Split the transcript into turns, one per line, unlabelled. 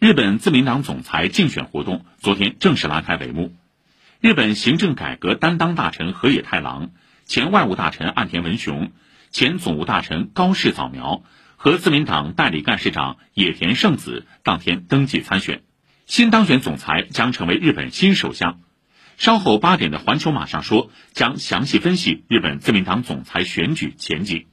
日本自民党总裁竞选活动昨天正式拉开帷幕。日本行政改革担当大臣河野太郎、前外务大臣岸田文雄、前总务大臣高市早苗和自民党代理干事长野田圣子当天登记参选。新当选总裁将成为日本新首相。稍后八点的《环球马上说》将详细分析日本自民党总裁选举前景。